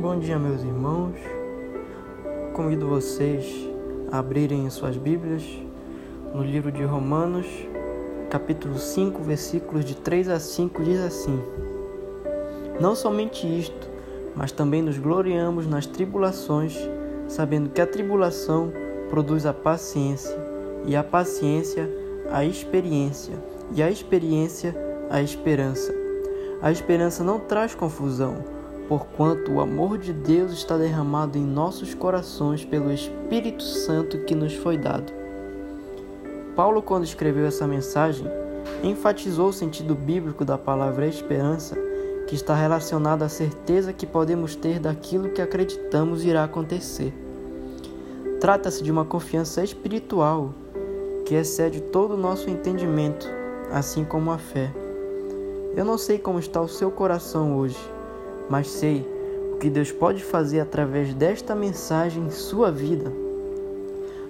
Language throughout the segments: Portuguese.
Bom dia, meus irmãos. Convido vocês a abrirem suas Bíblias no livro de Romanos, capítulo 5, versículos de 3 a 5, diz assim: Não somente isto, mas também nos gloriamos nas tribulações, sabendo que a tribulação produz a paciência, e a paciência, a experiência, e a experiência, a esperança. A esperança não traz confusão, porquanto o amor de Deus está derramado em nossos corações pelo Espírito Santo que nos foi dado. Paulo, quando escreveu essa mensagem, enfatizou o sentido bíblico da palavra esperança, que está relacionado à certeza que podemos ter daquilo que acreditamos irá acontecer. Trata-se de uma confiança espiritual que excede todo o nosso entendimento, assim como a fé. Eu não sei como está o seu coração hoje, mas sei o que Deus pode fazer através desta mensagem em sua vida.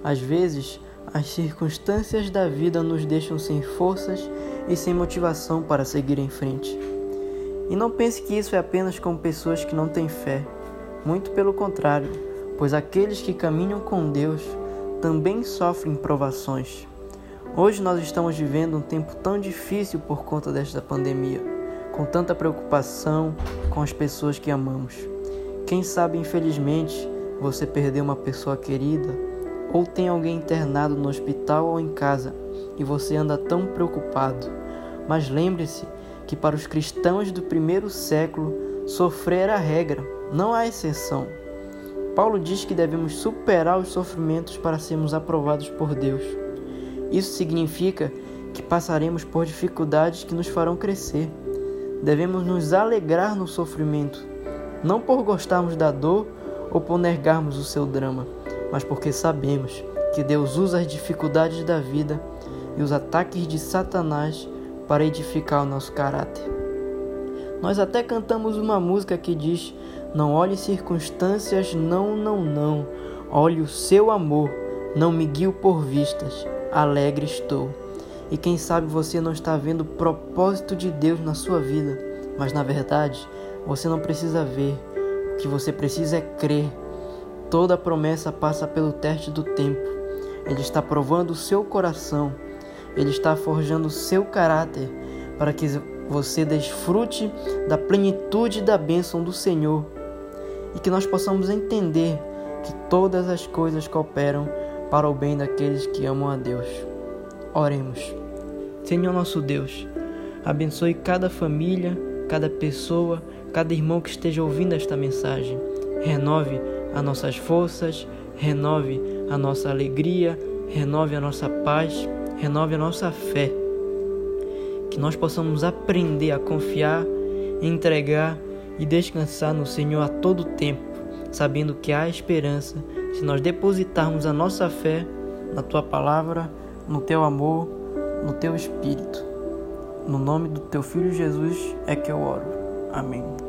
Às vezes, as circunstâncias da vida nos deixam sem forças e sem motivação para seguir em frente. E não pense que isso é apenas com pessoas que não têm fé. Muito pelo contrário, pois aqueles que caminham com Deus também sofrem provações. Hoje nós estamos vivendo um tempo tão difícil por conta desta pandemia, com tanta preocupação com as pessoas que amamos. Quem sabe, infelizmente, você perdeu uma pessoa querida ou tem alguém internado no hospital ou em casa e você anda tão preocupado. Mas lembre-se que para os cristãos do primeiro século, sofrer era a regra, não há exceção. Paulo diz que devemos superar os sofrimentos para sermos aprovados por Deus. Isso significa que passaremos por dificuldades que nos farão crescer. Devemos nos alegrar no sofrimento, não por gostarmos da dor ou por negarmos o seu drama, mas porque sabemos que Deus usa as dificuldades da vida e os ataques de Satanás para edificar o nosso caráter. Nós até cantamos uma música que diz: Não olhe circunstâncias, não, não, não. Olhe o seu amor, não me guio por vistas alegre estou. E quem sabe você não está vendo o propósito de Deus na sua vida, mas na verdade você não precisa ver. O que você precisa é crer. Toda promessa passa pelo teste do tempo. Ele está provando o seu coração. Ele está forjando o seu caráter para que você desfrute da plenitude da bênção do Senhor e que nós possamos entender que todas as coisas cooperam para o bem daqueles que amam a Deus. Oremos. Senhor nosso Deus, abençoe cada família, cada pessoa, cada irmão que esteja ouvindo esta mensagem. Renove as nossas forças, renove a nossa alegria, renove a nossa paz, renove a nossa fé. Que nós possamos aprender a confiar, entregar e descansar no Senhor a todo tempo, sabendo que há esperança se nós depositarmos a nossa fé na tua palavra, no teu amor, no teu espírito. No nome do teu filho Jesus é que eu oro. Amém.